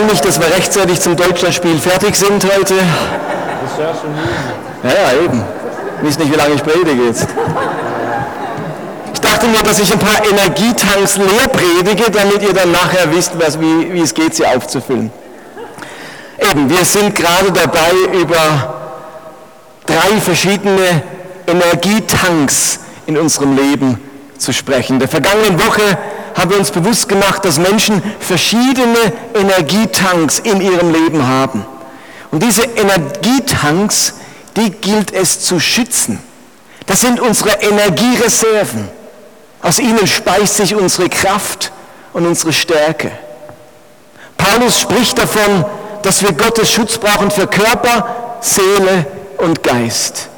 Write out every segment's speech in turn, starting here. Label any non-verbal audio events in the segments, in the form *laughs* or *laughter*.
beeil mich, dass wir rechtzeitig zum Deutschlandspiel fertig sind heute. Das ist ja schon Ja, eben. Ich weiß nicht, wie lange ich predige jetzt. Ich dachte mir, dass ich ein paar Energietanks leer predige, damit ihr dann nachher wisst, was, wie, wie es geht, sie aufzufüllen. Eben, wir sind gerade dabei, über drei verschiedene Energietanks in unserem Leben zu sprechen. In der vergangenen Woche haben wir uns bewusst gemacht, dass Menschen verschiedene Energietanks in ihrem Leben haben. Und diese Energietanks, die gilt es zu schützen. Das sind unsere Energiereserven. Aus ihnen speist sich unsere Kraft und unsere Stärke. Paulus spricht davon, dass wir Gottes Schutz brauchen für Körper, Seele und Geist.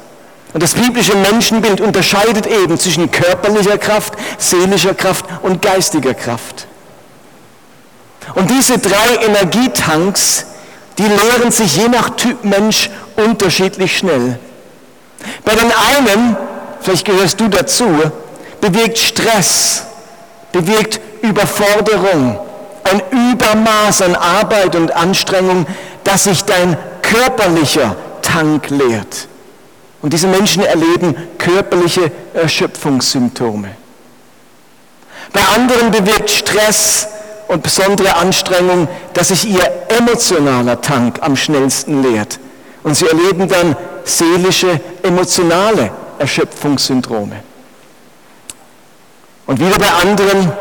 Und das biblische Menschenbild unterscheidet eben zwischen körperlicher Kraft, seelischer Kraft und geistiger Kraft. Und diese drei Energietanks, die leeren sich je nach Typ Mensch unterschiedlich schnell. Bei den einen, vielleicht gehörst du dazu, bewirkt Stress, bewirkt Überforderung, ein Übermaß an Arbeit und Anstrengung, dass sich dein körperlicher Tank leert. Und diese Menschen erleben körperliche Erschöpfungssymptome. Bei anderen bewirkt Stress und besondere Anstrengung, dass sich ihr emotionaler Tank am schnellsten leert. Und sie erleben dann seelische, emotionale Erschöpfungssyndrome. Und wieder bei anderen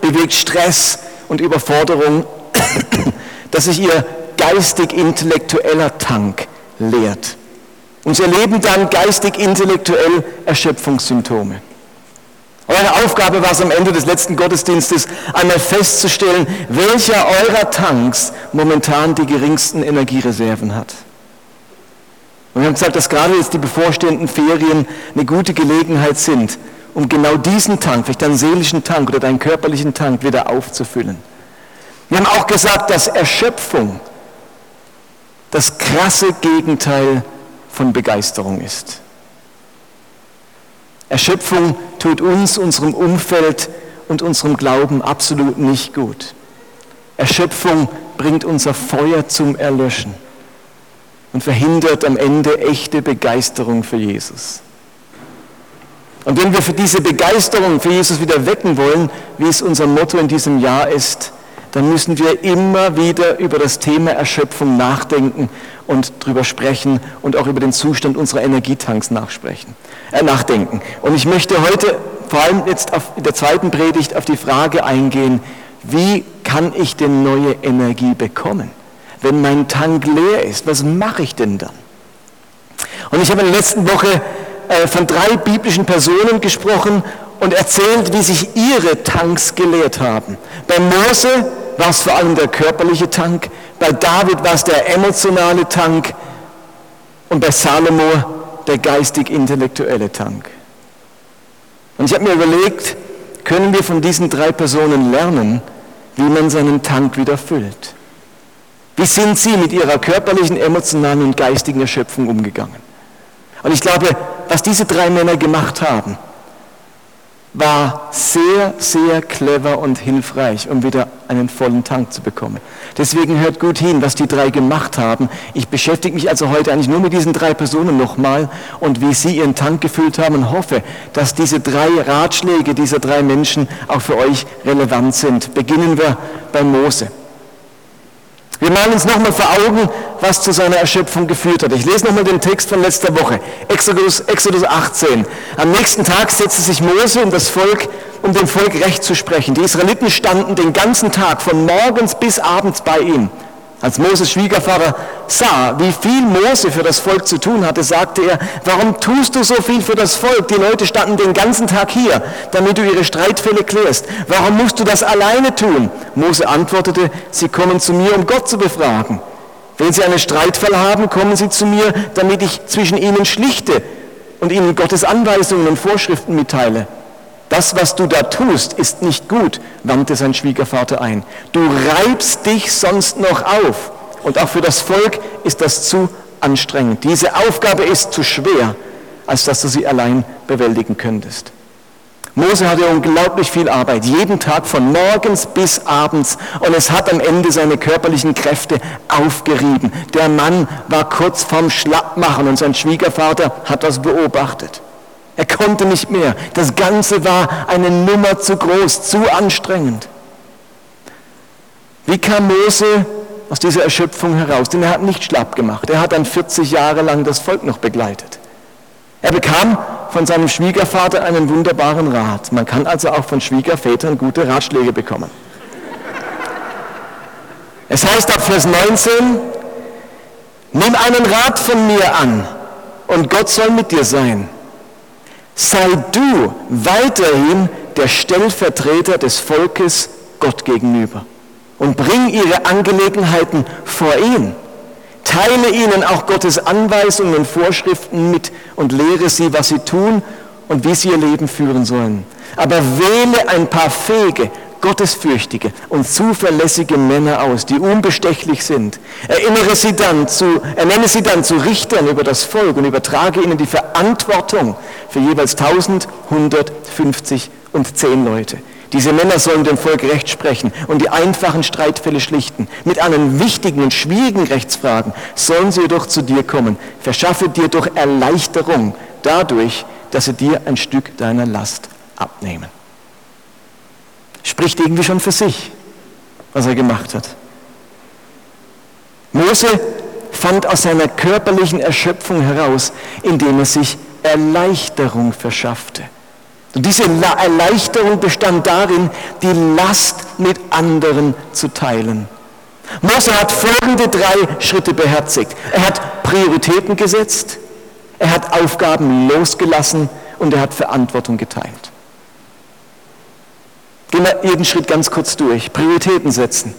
bewirkt Stress und Überforderung, *coughs* dass sich ihr geistig-intellektueller Tank leert. Und sie erleben dann geistig-intellektuell Erschöpfungssymptome. Eure Aufgabe war es am Ende des letzten Gottesdienstes, einmal festzustellen, welcher eurer Tanks momentan die geringsten Energiereserven hat. Und wir haben gesagt, dass gerade jetzt die bevorstehenden Ferien eine gute Gelegenheit sind, um genau diesen Tank, vielleicht deinen seelischen Tank oder deinen körperlichen Tank wieder aufzufüllen. Wir haben auch gesagt, dass Erschöpfung das krasse Gegenteil von Begeisterung ist. Erschöpfung tut uns, unserem Umfeld und unserem Glauben absolut nicht gut. Erschöpfung bringt unser Feuer zum Erlöschen und verhindert am Ende echte Begeisterung für Jesus. Und wenn wir für diese Begeisterung für Jesus wieder wecken wollen, wie es unser Motto in diesem Jahr ist, dann müssen wir immer wieder über das Thema Erschöpfung nachdenken und drüber sprechen und auch über den Zustand unserer Energietanks nachsprechen, äh, nachdenken. Und ich möchte heute vor allem jetzt auf, in der zweiten Predigt auf die Frage eingehen, wie kann ich denn neue Energie bekommen? Wenn mein Tank leer ist, was mache ich denn dann? Und ich habe in der letzten Woche äh, von drei biblischen Personen gesprochen und erzählt, wie sich ihre Tanks geleert haben. Bei Mose war es vor allem der körperliche Tank, bei David war es der emotionale Tank und bei Salomo der geistig-intellektuelle Tank. Und ich habe mir überlegt, können wir von diesen drei Personen lernen, wie man seinen Tank wieder füllt? Wie sind sie mit ihrer körperlichen, emotionalen und geistigen Erschöpfung umgegangen? Und ich glaube, was diese drei Männer gemacht haben, war sehr, sehr clever und hilfreich, um wieder einen vollen Tank zu bekommen. Deswegen hört gut hin, was die drei gemacht haben. Ich beschäftige mich also heute eigentlich nur mit diesen drei Personen nochmal und wie sie ihren Tank gefüllt haben und hoffe, dass diese drei Ratschläge dieser drei Menschen auch für euch relevant sind. Beginnen wir bei Mose. Wir malen uns nochmal vor Augen, was zu seiner Erschöpfung geführt hat. Ich lese nochmal den Text von letzter Woche, Exodus, Exodus 18. Am nächsten Tag setzte sich Mose und das Volk, um dem Volk Recht zu sprechen. Die Israeliten standen den ganzen Tag von morgens bis abends bei ihm. Als Moses Schwiegervater sah, wie viel Mose für das Volk zu tun hatte, sagte er, warum tust du so viel für das Volk? Die Leute standen den ganzen Tag hier, damit du ihre Streitfälle klärst. Warum musst du das alleine tun? Mose antwortete, sie kommen zu mir, um Gott zu befragen. Wenn sie einen Streitfall haben, kommen sie zu mir, damit ich zwischen ihnen schlichte und ihnen Gottes Anweisungen und Vorschriften mitteile. Das, was du da tust, ist nicht gut, wandte sein Schwiegervater ein. Du reibst dich sonst noch auf. Und auch für das Volk ist das zu anstrengend. Diese Aufgabe ist zu schwer, als dass du sie allein bewältigen könntest. Mose hatte unglaublich viel Arbeit, jeden Tag von morgens bis abends. Und es hat am Ende seine körperlichen Kräfte aufgerieben. Der Mann war kurz vorm Schlappmachen und sein Schwiegervater hat das beobachtet. Er konnte nicht mehr. Das Ganze war eine Nummer zu groß, zu anstrengend. Wie kam Mose aus dieser Erschöpfung heraus? Denn er hat nicht schlapp gemacht. Er hat dann 40 Jahre lang das Volk noch begleitet. Er bekam von seinem Schwiegervater einen wunderbaren Rat. Man kann also auch von Schwiegervätern gute Ratschläge bekommen. Es heißt ab Vers 19, nimm einen Rat von mir an und Gott soll mit dir sein. Sei du weiterhin der Stellvertreter des Volkes Gott gegenüber und bring ihre Angelegenheiten vor ihn. Teile ihnen auch Gottes Anweisungen und Vorschriften mit und lehre sie, was sie tun und wie sie ihr Leben führen sollen. Aber wähle ein paar fähige, gottesfürchtige und zuverlässige Männer aus, die unbestechlich sind. Erinnere sie dann zu, ernenne sie dann zu Richtern über das Volk und übertrage ihnen die Verantwortung für jeweils 1150 und 10 Leute. Diese Männer sollen dem Volk Recht sprechen und die einfachen Streitfälle schlichten. Mit allen wichtigen und schwierigen Rechtsfragen sollen sie jedoch zu dir kommen. Verschaffe dir doch Erleichterung dadurch, dass sie dir ein Stück deiner Last abnehmen. Spricht irgendwie schon für sich, was er gemacht hat. Mose fand aus seiner körperlichen Erschöpfung heraus, indem er sich Erleichterung verschaffte. Und diese Erleichterung bestand darin, die Last mit anderen zu teilen. Mose hat folgende drei Schritte beherzigt. Er hat Prioritäten gesetzt, er hat Aufgaben losgelassen und er hat Verantwortung geteilt. Gehen wir jeden Schritt ganz kurz durch. Prioritäten setzen.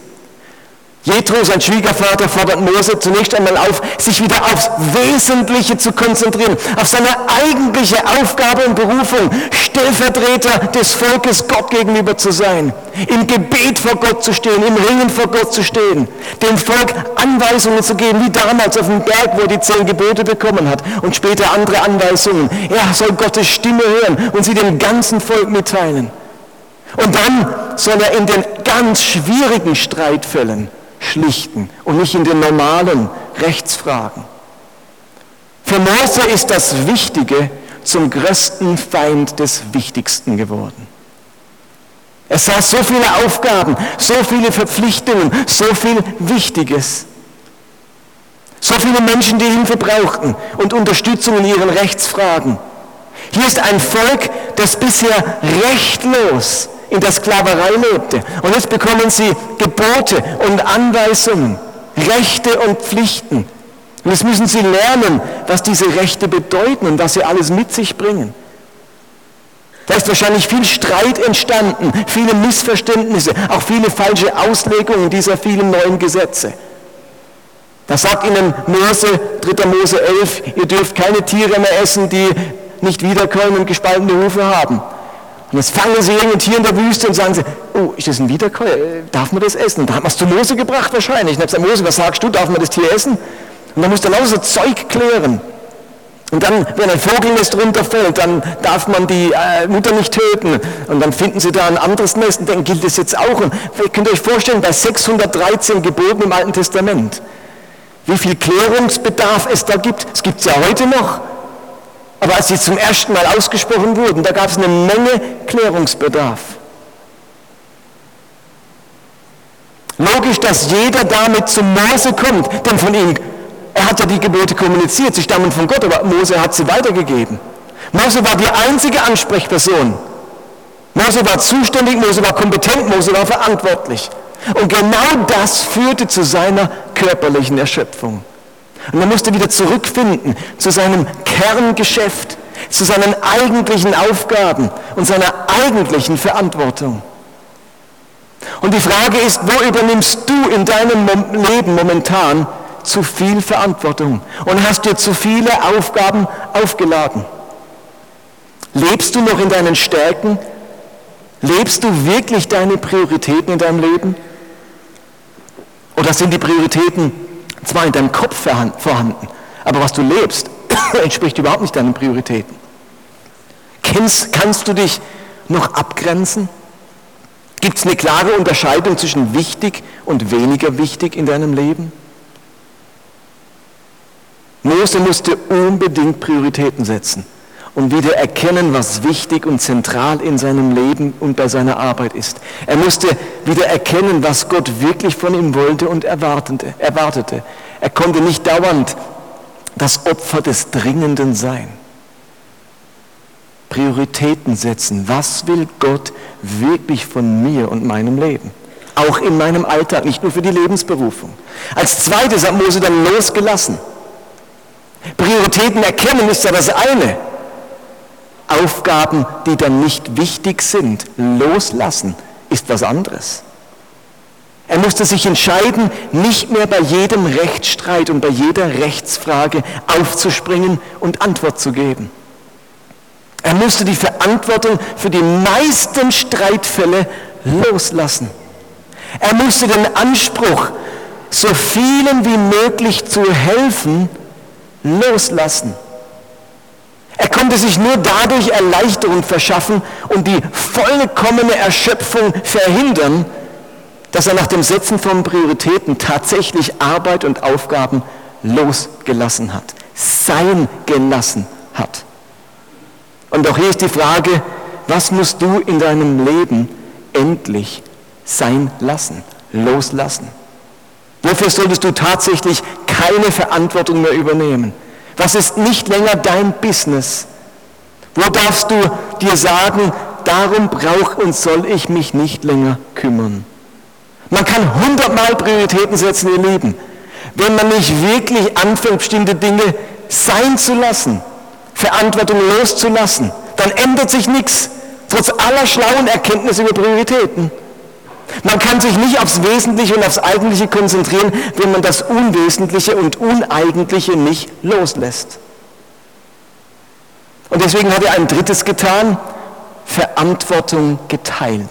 Jethro, sein Schwiegervater, fordert Mose zunächst einmal auf, sich wieder aufs Wesentliche zu konzentrieren, auf seine eigentliche Aufgabe und Berufung, Stellvertreter des Volkes Gott gegenüber zu sein, im Gebet vor Gott zu stehen, im Ringen vor Gott zu stehen, dem Volk Anweisungen zu geben, wie damals auf dem Berg, wo er die zehn Gebote bekommen hat und später andere Anweisungen. Er soll Gottes Stimme hören und sie dem ganzen Volk mitteilen. Und dann soll er in den ganz schwierigen Streitfällen schlichten und nicht in den normalen Rechtsfragen. Für Mose ist das Wichtige zum größten Feind des Wichtigsten geworden. Es sah so viele Aufgaben, so viele Verpflichtungen, so viel Wichtiges. So viele Menschen, die Hilfe brauchten und Unterstützung in ihren Rechtsfragen. Hier ist ein Volk, das bisher rechtlos in der Sklaverei lebte. Und jetzt bekommen sie Gebote und Anweisungen, Rechte und Pflichten. Und jetzt müssen sie lernen, was diese Rechte bedeuten und was sie alles mit sich bringen. Da ist wahrscheinlich viel Streit entstanden, viele Missverständnisse, auch viele falsche Auslegungen dieser vielen neuen Gesetze. Da sagt ihnen Mose, 3. Mose 11, ihr dürft keine Tiere mehr essen, die nicht wiederkommen und gespaltene Hufe haben. Und jetzt fangen sie irgendein Tier in der Wüste und sagen sie, oh, ist das ein Wiederkäuer? Darf man das essen? Und da hat man es zu Mose gebracht wahrscheinlich. Und habe gesagt, Mose, was sagst du, darf man das Tier essen? Und dann muss er lauter so Zeug klären. Und dann, wenn ein Vogelnest runterfällt, dann darf man die äh, Mutter nicht töten. Und dann finden sie da ein anderes Nest und dann gilt das jetzt auch. Und könnt ihr euch vorstellen, bei 613 Geboten im Alten Testament, wie viel Klärungsbedarf es da gibt. Es gibt es ja heute noch. Aber als sie zum ersten Mal ausgesprochen wurden, da gab es eine Menge Klärungsbedarf. Logisch, dass jeder damit zu Mose kommt, denn von ihm, er hat ja die Gebote kommuniziert, sie stammen von Gott, aber Mose hat sie weitergegeben. Mose war die einzige Ansprechperson. Mose war zuständig, Mose war kompetent, Mose war verantwortlich. Und genau das führte zu seiner körperlichen Erschöpfung. Und er musste wieder zurückfinden zu seinem Kerngeschäft, zu seinen eigentlichen Aufgaben und seiner eigentlichen Verantwortung. Und die Frage ist, wo übernimmst du in deinem Leben momentan zu viel Verantwortung und hast dir zu viele Aufgaben aufgeladen? Lebst du noch in deinen Stärken? Lebst du wirklich deine Prioritäten in deinem Leben? Oder sind die Prioritäten zwar in deinem Kopf vorhanden, aber was du lebst, *coughs* entspricht überhaupt nicht deinen Prioritäten. Kennst, kannst du dich noch abgrenzen? Gibt es eine klare Unterscheidung zwischen wichtig und weniger wichtig in deinem Leben? Mose musste unbedingt Prioritäten setzen und wieder erkennen, was wichtig und zentral in seinem Leben und bei seiner Arbeit ist. Er musste wieder erkennen, was Gott wirklich von ihm wollte und erwartete. Er konnte nicht dauernd das Opfer des Dringenden sein. Prioritäten setzen. Was will Gott wirklich von mir und meinem Leben? Auch in meinem Alltag, nicht nur für die Lebensberufung. Als zweites hat Mose dann losgelassen. Prioritäten erkennen ist ja das eine. Aufgaben, die dann nicht wichtig sind, loslassen, ist was anderes. Er musste sich entscheiden, nicht mehr bei jedem Rechtsstreit und bei jeder Rechtsfrage aufzuspringen und Antwort zu geben. Er musste die Verantwortung für die meisten Streitfälle loslassen. Er musste den Anspruch, so vielen wie möglich zu helfen, loslassen. Er konnte sich nur dadurch Erleichterung verschaffen und die vollkommene Erschöpfung verhindern, dass er nach dem Setzen von Prioritäten tatsächlich Arbeit und Aufgaben losgelassen hat, sein gelassen hat. Und auch hier ist die Frage, was musst du in deinem Leben endlich sein lassen, loslassen? Wofür solltest du tatsächlich keine Verantwortung mehr übernehmen? Was ist nicht länger dein Business? Wo darfst du dir sagen, darum brauche und soll ich mich nicht länger kümmern? Man kann hundertmal Prioritäten setzen, ihr Lieben. Wenn man nicht wirklich anfängt, bestimmte Dinge sein zu lassen, Verantwortung loszulassen, dann ändert sich nichts, trotz aller schlauen Erkenntnisse über Prioritäten. Man kann sich nicht aufs Wesentliche und aufs Eigentliche konzentrieren, wenn man das Unwesentliche und Uneigentliche nicht loslässt. Und deswegen hat er ein drittes getan, Verantwortung geteilt.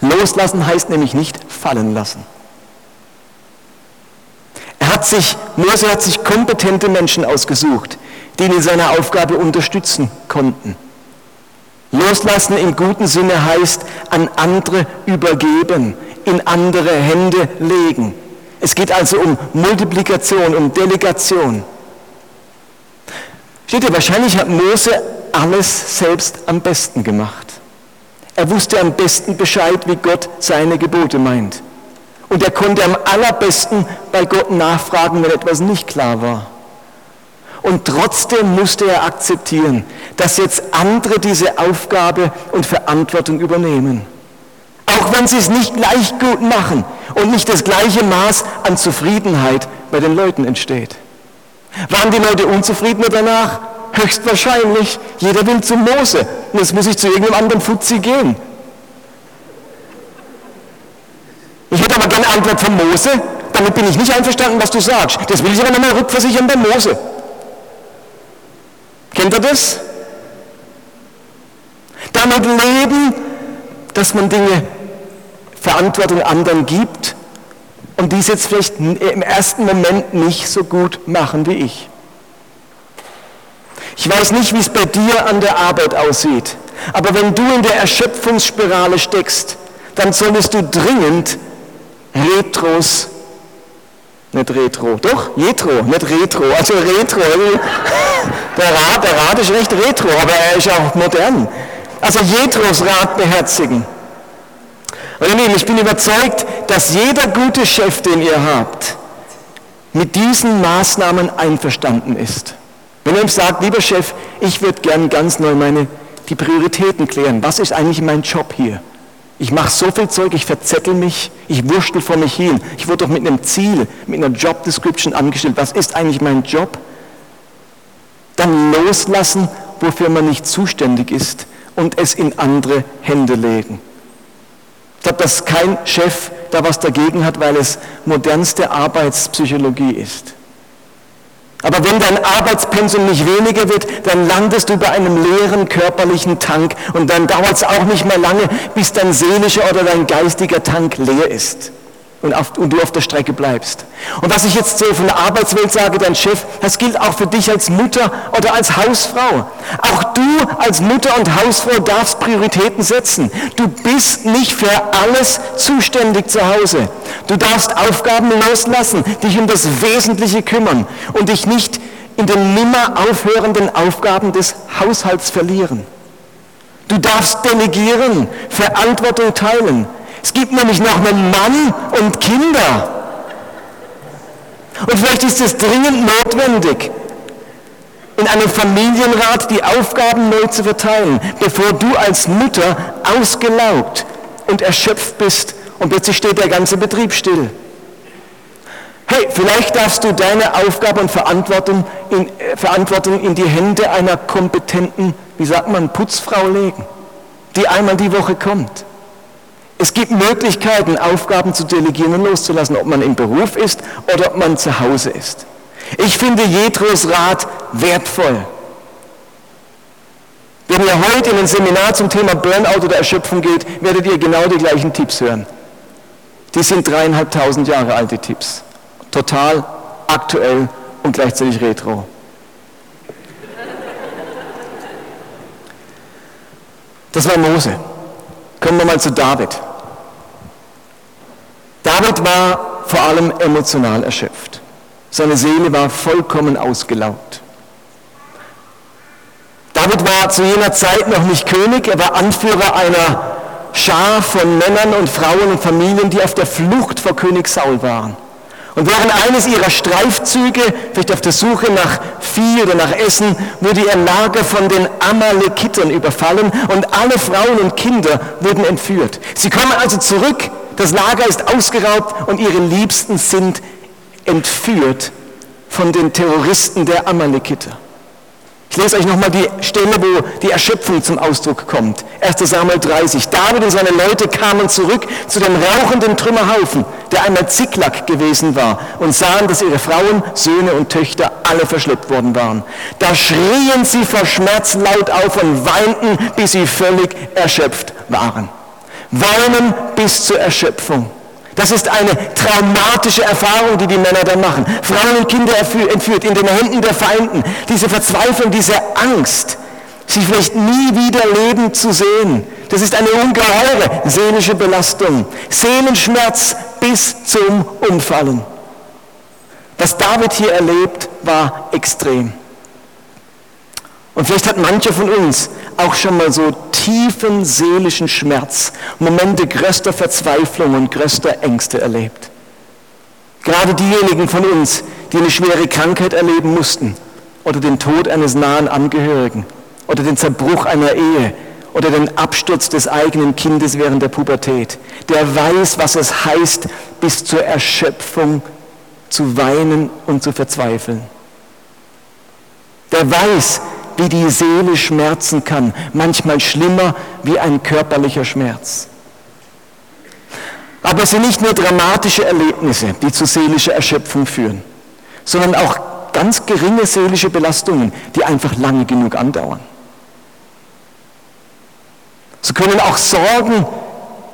Loslassen heißt nämlich nicht fallen lassen. Er hat sich, Mose hat sich kompetente Menschen ausgesucht, die ihn in seiner Aufgabe unterstützen konnten. Loslassen im guten Sinne heißt an andere übergeben, in andere Hände legen. Es geht also um Multiplikation, um Delegation. Steht ihr, wahrscheinlich hat Mose alles selbst am besten gemacht. Er wusste am besten Bescheid, wie Gott seine Gebote meint. Und er konnte am allerbesten bei Gott nachfragen, wenn etwas nicht klar war. Und trotzdem musste er akzeptieren, dass jetzt andere diese Aufgabe und Verantwortung übernehmen. Auch wenn sie es nicht gleich gut machen und nicht das gleiche Maß an Zufriedenheit bei den Leuten entsteht. Waren die Leute unzufriedener danach? Höchstwahrscheinlich. Jeder will zu Mose. Und jetzt muss ich zu irgendeinem anderen Fuzzi gehen. Ich hätte aber gerne Antwort von Mose. Damit bin ich nicht einverstanden, was du sagst. Das will ich aber nochmal rückversichern bei Mose. Kennt ihr das? Damit leben, dass man Dinge, Verantwortung anderen gibt und dies jetzt vielleicht im ersten Moment nicht so gut machen wie ich. Ich weiß nicht, wie es bei dir an der Arbeit aussieht, aber wenn du in der Erschöpfungsspirale steckst, dann solltest du dringend Retros nicht Retro. Doch, Jetro, nicht Retro. Also Retro. *laughs* Der Rat, der Rat ist recht Retro, aber er ist auch modern. Also Jetros Rat beherzigen. Und ihr Lieben, ich bin überzeugt, dass jeder gute Chef, den ihr habt, mit diesen Maßnahmen einverstanden ist. Wenn er ihm sagt, lieber Chef, ich würde gern ganz neu meine, die Prioritäten klären. Was ist eigentlich mein Job hier? Ich mache so viel Zeug, ich verzettel mich, ich wurschtel vor mich hin. Ich wurde doch mit einem Ziel, mit einer Job Description angestellt. Was ist eigentlich mein Job? Dann loslassen, wofür man nicht zuständig ist und es in andere Hände legen. Ich glaube, dass kein Chef da was dagegen hat, weil es modernste Arbeitspsychologie ist. Aber wenn dein Arbeitspensum nicht weniger wird, dann landest du bei einem leeren körperlichen Tank und dann dauert es auch nicht mehr lange, bis dein seelischer oder dein geistiger Tank leer ist. Und, auf, und, du auf der Strecke bleibst. Und was ich jetzt so von der Arbeitswelt sage, dein Chef, das gilt auch für dich als Mutter oder als Hausfrau. Auch du als Mutter und Hausfrau darfst Prioritäten setzen. Du bist nicht für alles zuständig zu Hause. Du darfst Aufgaben loslassen, dich um das Wesentliche kümmern und dich nicht in den nimmer aufhörenden Aufgaben des Haushalts verlieren. Du darfst delegieren, Verantwortung teilen. Es gibt nämlich noch einen Mann und Kinder. Und vielleicht ist es dringend notwendig, in einem Familienrat die Aufgaben neu zu verteilen, bevor du als Mutter ausgelaugt und erschöpft bist und plötzlich steht der ganze Betrieb still. Hey, vielleicht darfst du deine Aufgabe und Verantwortung in, äh, Verantwortung in die Hände einer kompetenten, wie sagt man, Putzfrau legen, die einmal die Woche kommt. Es gibt Möglichkeiten, Aufgaben zu delegieren und loszulassen, ob man im Beruf ist oder ob man zu Hause ist. Ich finde Jethros Rat wertvoll. Wenn ihr heute in ein Seminar zum Thema Burnout oder Erschöpfung geht, werdet ihr genau die gleichen Tipps hören. Die sind dreieinhalbtausend Jahre alte Tipps. Total aktuell und gleichzeitig retro. Das war Mose. Kommen wir mal zu David. David war vor allem emotional erschöpft. Seine Seele war vollkommen ausgelaugt. David war zu jener Zeit noch nicht König, er war Anführer einer Schar von Männern und Frauen und Familien, die auf der Flucht vor König Saul waren. Und während eines ihrer Streifzüge, vielleicht auf der Suche nach Vieh oder nach Essen, wurde ihr Lager von den Amalekitern überfallen und alle Frauen und Kinder wurden entführt. Sie kommen also zurück das Lager ist ausgeraubt und ihre Liebsten sind entführt von den Terroristen der Amalekiter. Ich lese euch nochmal die Stelle, wo die Erschöpfung zum Ausdruck kommt. 1 Samuel 30. David und seine Leute kamen zurück zu dem rauchenden Trümmerhaufen, der einmal Ziklag gewesen war, und sahen, dass ihre Frauen, Söhne und Töchter alle verschleppt worden waren. Da schrien sie vor Schmerz laut auf und weinten, bis sie völlig erschöpft waren. Weinen bis zur Erschöpfung. Das ist eine traumatische Erfahrung, die die Männer dann machen. Frauen und Kinder entführt, in den Händen der Feinden. Diese Verzweiflung, diese Angst, sich vielleicht nie wieder leben zu sehen. Das ist eine ungeheure seelische Belastung. Seelenschmerz bis zum Umfallen. Was David hier erlebt, war extrem. Und vielleicht hat mancher von uns auch schon mal so tiefen seelischen Schmerz, Momente größter Verzweiflung und größter Ängste erlebt. Gerade diejenigen von uns, die eine schwere Krankheit erleben mussten oder den Tod eines nahen Angehörigen oder den Zerbruch einer Ehe oder den Absturz des eigenen Kindes während der Pubertät, der weiß, was es heißt, bis zur Erschöpfung zu weinen und zu verzweifeln. Der weiß, wie die Seele schmerzen kann, manchmal schlimmer wie ein körperlicher Schmerz. Aber es sind nicht nur dramatische Erlebnisse, die zu seelischer Erschöpfung führen, sondern auch ganz geringe seelische Belastungen, die einfach lange genug andauern. So können auch Sorgen,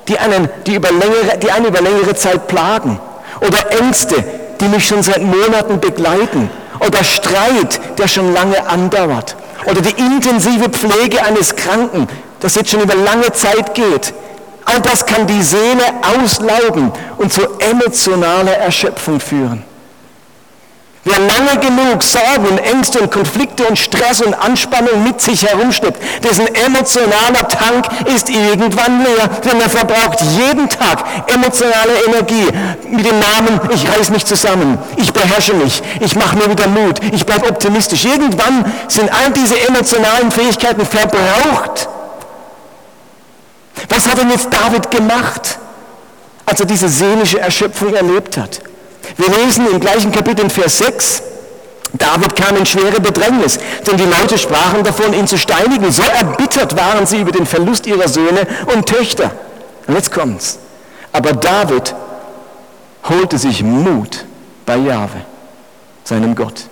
die einen, die, über längere, die einen über längere Zeit plagen, oder Ängste, die mich schon seit Monaten begleiten, oder Streit, der schon lange andauert, oder die intensive Pflege eines Kranken, das jetzt schon über lange Zeit geht. All das kann die Seele auslaugen und zu emotionaler Erschöpfung führen. Wer lange genug Sorgen und Ängste und Konflikte und Stress und Anspannung mit sich herumschleppt, dessen emotionaler Tank ist irgendwann leer, denn er verbraucht jeden Tag emotionale Energie mit dem Namen, ich reiß mich zusammen, ich beherrsche mich, ich mache mir wieder Mut, ich bleibe optimistisch. Irgendwann sind all diese emotionalen Fähigkeiten verbraucht. Was hat denn jetzt David gemacht, als er diese seelische Erschöpfung erlebt hat? Wir lesen im gleichen Kapitel in Vers 6, David kam in schwere Bedrängnis, denn die Leute sprachen davon, ihn zu steinigen. So erbittert waren sie über den Verlust ihrer Söhne und Töchter. Und jetzt kommt's. Aber David holte sich Mut bei Jahwe, seinem Gott.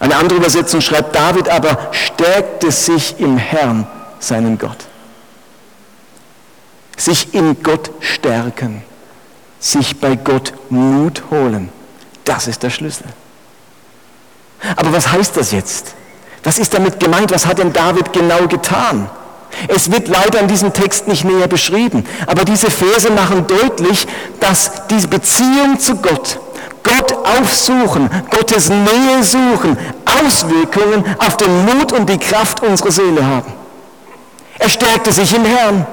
Eine andere Übersetzung schreibt, David aber stärkte sich im Herrn, seinen Gott. Sich in Gott stärken. Sich bei Gott Mut holen. Das ist der Schlüssel. Aber was heißt das jetzt? Was ist damit gemeint? Was hat denn David genau getan? Es wird leider in diesem Text nicht näher beschrieben, aber diese Verse machen deutlich, dass diese Beziehung zu Gott, Gott aufsuchen, Gottes Nähe suchen, Auswirkungen auf den Mut und die Kraft unserer Seele haben. Er stärkte sich im Herrn.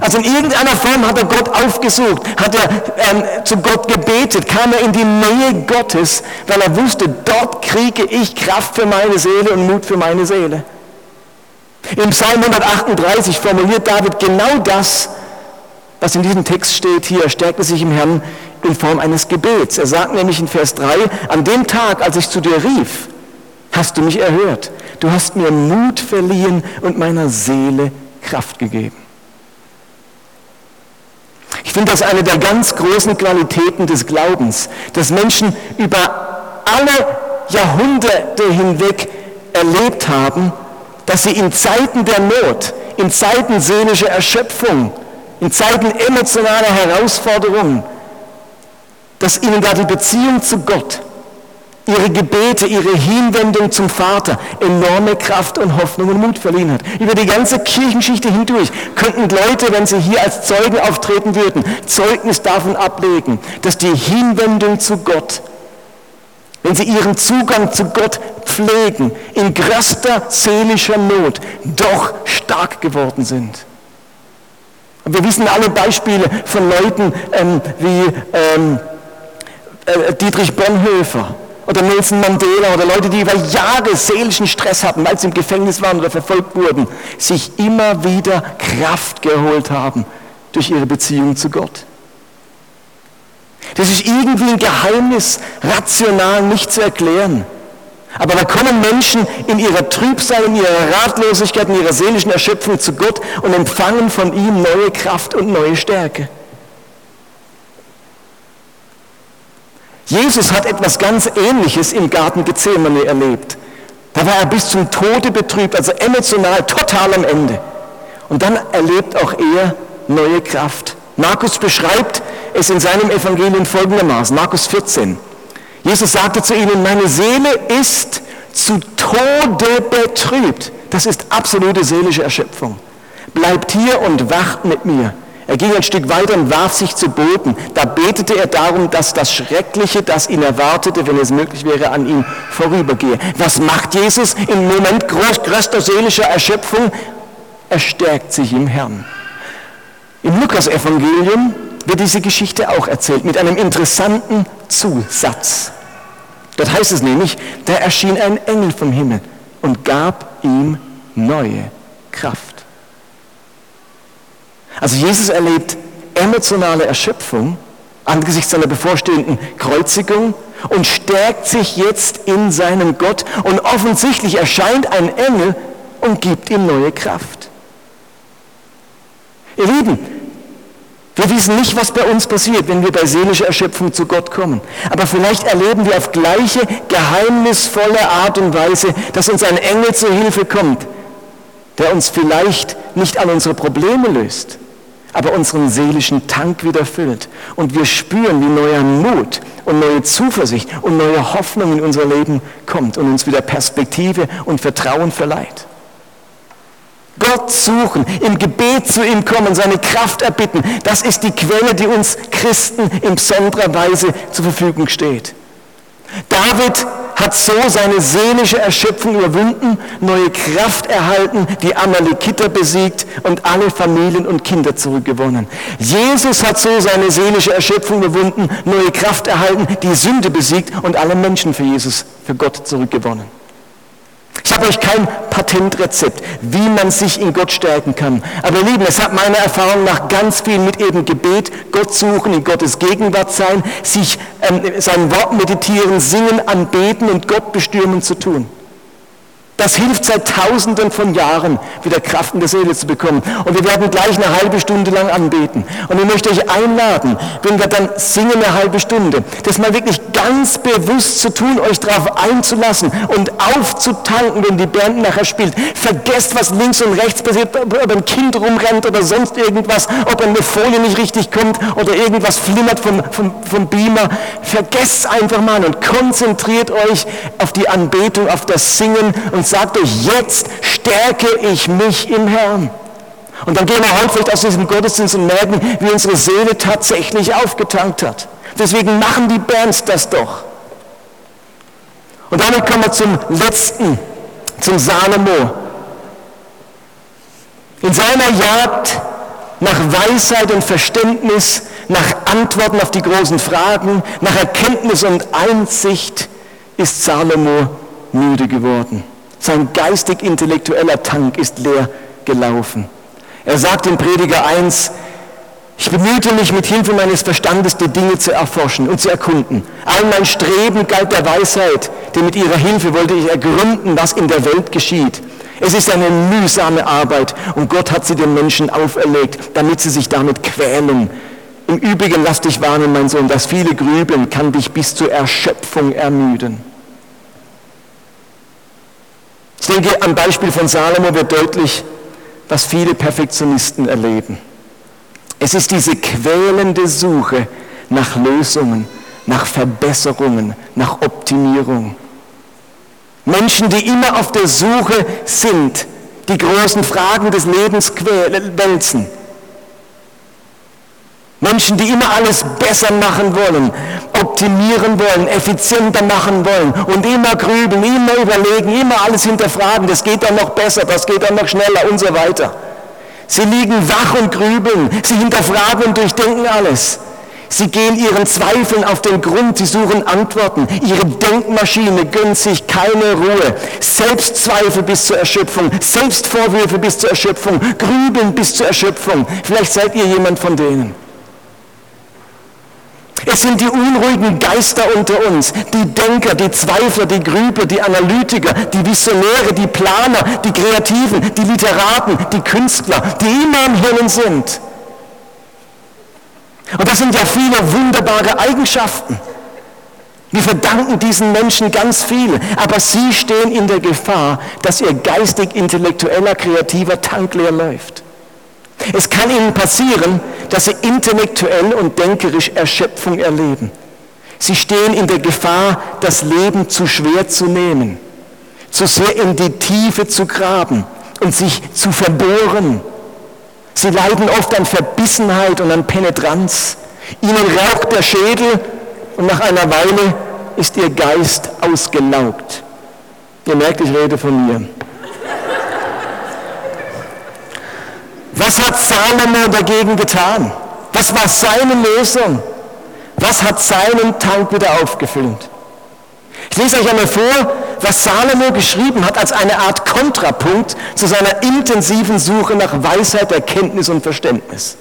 Also in irgendeiner Form hat er Gott aufgesucht, hat er ähm, zu Gott gebetet, kam er in die Nähe Gottes, weil er wusste, dort kriege ich Kraft für meine Seele und Mut für meine Seele. Im Psalm 138 formuliert David genau das, was in diesem Text steht hier. Er stärkte sich im Herrn in Form eines Gebets. Er sagt nämlich in Vers 3, an dem Tag, als ich zu dir rief, hast du mich erhört. Du hast mir Mut verliehen und meiner Seele Kraft gegeben. Ich finde das eine der ganz großen Qualitäten des Glaubens, dass Menschen über alle Jahrhunderte hinweg erlebt haben, dass sie in Zeiten der Not, in Zeiten seelischer Erschöpfung, in Zeiten emotionaler Herausforderungen, dass ihnen da die Beziehung zu Gott, ihre Gebete, ihre Hinwendung zum Vater enorme Kraft und Hoffnung und Mut verliehen hat. Über die ganze Kirchenschichte hindurch könnten Leute, wenn sie hier als Zeugen auftreten würden, Zeugnis davon ablegen, dass die Hinwendung zu Gott wenn sie ihren Zugang zu Gott pflegen, in größter seelischer Not, doch stark geworden sind. Und wir wissen alle Beispiele von Leuten ähm, wie ähm, äh, Dietrich Bonhoeffer oder Nelson Mandela oder Leute, die über Jahre seelischen Stress hatten, weil sie im Gefängnis waren oder verfolgt wurden, sich immer wieder Kraft geholt haben durch ihre Beziehung zu Gott. Das ist irgendwie ein Geheimnis, rational nicht zu erklären. Aber da kommen Menschen in ihrer Trübsal, in ihrer Ratlosigkeit, in ihrer seelischen Erschöpfung zu Gott und empfangen von ihm neue Kraft und neue Stärke. Jesus hat etwas ganz Ähnliches im Garten Gethsemane erlebt. Da war er bis zum Tode betrübt, also emotional total am Ende. Und dann erlebt auch er neue Kraft. Markus beschreibt es in seinem Evangelium folgendermaßen, Markus 14. Jesus sagte zu ihnen, meine Seele ist zu Tode betrübt. Das ist absolute seelische Erschöpfung. Bleibt hier und wacht mit mir. Er ging ein Stück weiter und warf sich zu Boden. Da betete er darum, dass das Schreckliche, das ihn erwartete, wenn es möglich wäre, an ihm vorübergehe. Was macht Jesus im Moment größter seelischer Erschöpfung? Er stärkt sich im Herrn. Im Lukas-Evangelium wird diese Geschichte auch erzählt mit einem interessanten Zusatz. Dort heißt es nämlich, da erschien ein Engel vom Himmel und gab ihm neue Kraft. Also Jesus erlebt emotionale Erschöpfung angesichts seiner bevorstehenden Kreuzigung und stärkt sich jetzt in seinem Gott und offensichtlich erscheint ein Engel und gibt ihm neue Kraft. Ihr Lieben, wir wissen nicht, was bei uns passiert, wenn wir bei seelischer Erschöpfung zu Gott kommen. Aber vielleicht erleben wir auf gleiche geheimnisvolle Art und Weise, dass uns ein Engel zur Hilfe kommt, der uns vielleicht nicht all unsere Probleme löst, aber unseren seelischen Tank wieder füllt. Und wir spüren, wie neuer Mut und neue Zuversicht und neue Hoffnung in unser Leben kommt und uns wieder Perspektive und Vertrauen verleiht. Gott suchen, im Gebet zu ihm kommen, seine Kraft erbitten. Das ist die Quelle, die uns Christen in besonderer Weise zur Verfügung steht. David hat so seine seelische Erschöpfung überwunden, neue Kraft erhalten, die Amalekiter besiegt und alle Familien und Kinder zurückgewonnen. Jesus hat so seine seelische Erschöpfung überwunden, neue Kraft erhalten, die Sünde besiegt und alle Menschen für Jesus, für Gott zurückgewonnen. Ich habe euch kein Patentrezept, wie man sich in Gott stärken kann. Aber Lieben, es hat meiner Erfahrung nach ganz viel mit eben Gebet, Gott suchen, in Gottes Gegenwart sein, sich ähm, sein Wort meditieren, singen, anbeten und Gott bestürmen zu tun. Das hilft seit Tausenden von Jahren, wieder Kraft in der Seele zu bekommen. Und wir werden gleich eine halbe Stunde lang anbeten. Und ich möchte euch einladen, wenn wir dann singen eine halbe Stunde, das mal wirklich ganz bewusst zu tun, euch darauf einzulassen und aufzutanken, wenn die Band nachher spielt. Vergesst, was links und rechts passiert, ob ein Kind rumrennt oder sonst irgendwas, ob eine Folie nicht richtig kommt oder irgendwas flimmert vom, vom, vom Beamer. Vergesst einfach mal und konzentriert euch auf die Anbetung, auf das Singen und sagt euch, jetzt stärke ich mich im Herrn. Und dann gehen wir heute vielleicht aus diesem Gottesdienst und merken, wie unsere Seele tatsächlich aufgetankt hat. Deswegen machen die Bands das doch. Und damit kommen wir zum letzten, zum Salomo. In seiner Jagd nach Weisheit und Verständnis, nach Antworten auf die großen Fragen, nach Erkenntnis und Einsicht ist Salomo müde geworden. Sein geistig-intellektueller Tank ist leer gelaufen. Er sagt in Prediger 1, ich bemühte mich mit Hilfe meines Verstandes, die Dinge zu erforschen und zu erkunden. All mein Streben galt der Weisheit, denn mit ihrer Hilfe wollte ich ergründen, was in der Welt geschieht. Es ist eine mühsame Arbeit und Gott hat sie den Menschen auferlegt, damit sie sich damit quälen. Im Übrigen lass dich warnen, mein Sohn, dass viele Grübeln kann dich bis zur Erschöpfung ermüden. Ich denke, am Beispiel von Salomo wird deutlich, was viele Perfektionisten erleben. Es ist diese quälende Suche nach Lösungen, nach Verbesserungen, nach Optimierung. Menschen, die immer auf der Suche sind, die großen Fragen des Lebens wälzen. Menschen, die immer alles besser machen wollen, optimieren wollen, effizienter machen wollen und immer grübeln, immer überlegen, immer alles hinterfragen, das geht dann noch besser, das geht dann noch schneller und so weiter. Sie liegen wach und grübeln, sie hinterfragen und durchdenken alles. Sie gehen ihren Zweifeln auf den Grund, sie suchen Antworten. Ihre Denkmaschine gönnt sich keine Ruhe. Selbstzweifel bis zur Erschöpfung, Selbstvorwürfe bis zur Erschöpfung, Grübeln bis zur Erschöpfung. Vielleicht seid ihr jemand von denen. Es sind die unruhigen Geister unter uns, die Denker, die Zweifler, die Grübler, die Analytiker, die Visionäre, die Planer, die Kreativen, die Literaten, die Künstler, die immer im Hirn sind. Und das sind ja viele wunderbare Eigenschaften. Wir verdanken diesen Menschen ganz viel, aber sie stehen in der Gefahr, dass ihr geistig-intellektueller, kreativer Tank leer läuft. Es kann ihnen passieren, dass sie intellektuell und denkerisch Erschöpfung erleben. Sie stehen in der Gefahr, das Leben zu schwer zu nehmen, zu sehr in die Tiefe zu graben und sich zu verbohren. Sie leiden oft an Verbissenheit und an Penetranz. Ihnen raucht der Schädel und nach einer Weile ist ihr Geist ausgelaugt. Ihr merkt, ich rede von mir. Was hat Salomo dagegen getan? Was war seine Lösung? Was hat seinen Tank wieder aufgefüllt? Ich lese euch einmal vor, was Salomo geschrieben hat als eine Art Kontrapunkt zu seiner intensiven Suche nach Weisheit, Erkenntnis und Verständnis.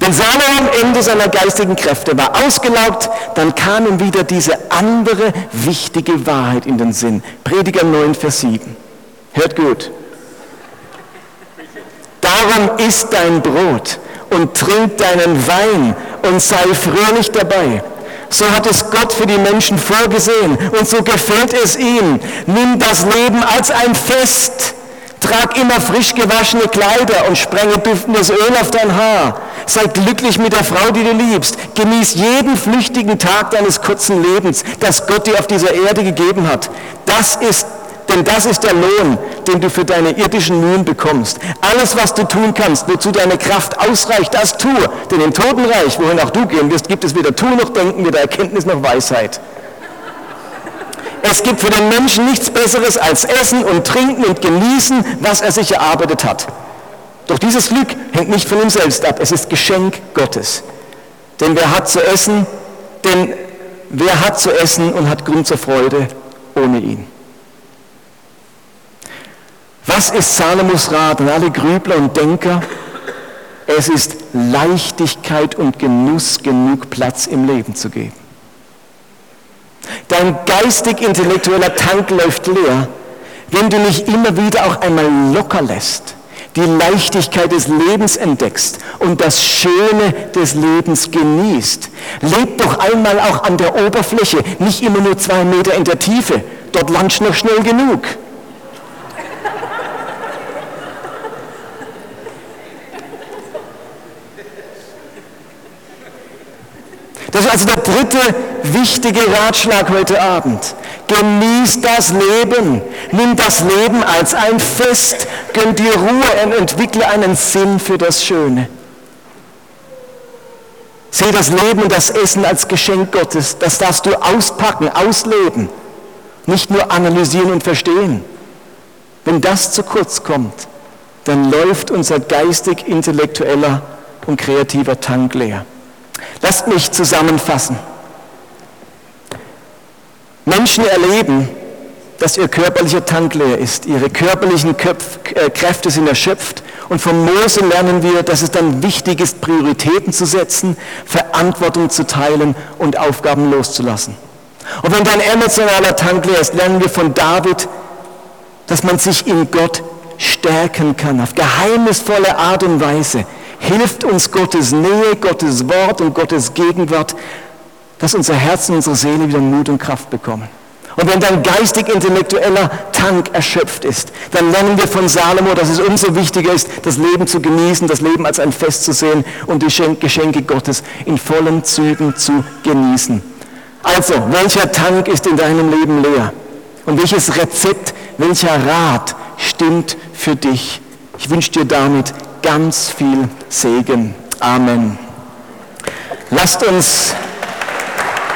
Wenn Salomo am Ende seiner geistigen Kräfte war ausgelaugt, dann kam ihm wieder diese andere wichtige Wahrheit in den Sinn. Prediger 9, Vers 7. Hört gut. Darum isst dein Brot und trink deinen Wein und sei fröhlich dabei. So hat es Gott für die Menschen vorgesehen und so gefällt es ihm. Nimm das Leben als ein Fest. Trag immer frisch gewaschene Kleider und sprenge duftendes Öl auf dein Haar. Sei glücklich mit der Frau, die du liebst. Genieß jeden flüchtigen Tag deines kurzen Lebens, das Gott dir auf dieser Erde gegeben hat. Das ist denn das ist der Lohn, den du für deine irdischen Mühen bekommst. Alles, was du tun kannst, wozu deine Kraft ausreicht, das tue. Denn im Totenreich, wohin auch du gehen wirst, gibt es weder Tun noch Denken, weder Erkenntnis noch Weisheit. Es gibt für den Menschen nichts Besseres als Essen und Trinken und Genießen, was er sich erarbeitet hat. Doch dieses Glück hängt nicht von ihm selbst ab, es ist Geschenk Gottes. Denn wer hat zu essen, denn wer hat zu essen und hat Grund zur Freude ohne ihn? Was ist Salomos Rat an alle Grübler und Denker? Es ist Leichtigkeit und Genuss genug Platz im Leben zu geben. Dein geistig-intellektueller Tank läuft leer, wenn du nicht immer wieder auch einmal locker lässt, die Leichtigkeit des Lebens entdeckst und das Schöne des Lebens genießt. Lebt doch einmal auch an der Oberfläche, nicht immer nur zwei Meter in der Tiefe. Dort lunch noch schnell genug. Das ist also der dritte wichtige Ratschlag heute Abend. Genieß das Leben. Nimm das Leben als ein Fest. Gönn dir Ruhe und entwickle einen Sinn für das Schöne. Sehe das Leben und das Essen als Geschenk Gottes. Das darfst du auspacken, ausleben. Nicht nur analysieren und verstehen. Wenn das zu kurz kommt, dann läuft unser geistig-intellektueller und kreativer Tank leer. Lasst mich zusammenfassen. Menschen erleben, dass ihr körperlicher Tank leer ist, ihre körperlichen Köpf, äh, Kräfte sind erschöpft und von Mose lernen wir, dass es dann wichtig ist, Prioritäten zu setzen, Verantwortung zu teilen und Aufgaben loszulassen. Und wenn dein emotionaler Tank leer ist, lernen wir von David, dass man sich in Gott stärken kann, auf geheimnisvolle Art und Weise hilft uns Gottes Nähe, Gottes Wort und Gottes Gegenwart, dass unser Herz und unsere Seele wieder Mut und Kraft bekommen. Und wenn dein geistig-intellektueller Tank erschöpft ist, dann lernen wir von Salomo, dass es umso wichtiger ist, das Leben zu genießen, das Leben als ein Fest zu sehen und die Geschenke Gottes in vollen Zügen zu genießen. Also, welcher Tank ist in deinem Leben leer? Und welches Rezept, welcher Rat stimmt für dich? Ich wünsche dir damit ganz viel Segen. Amen. Lasst uns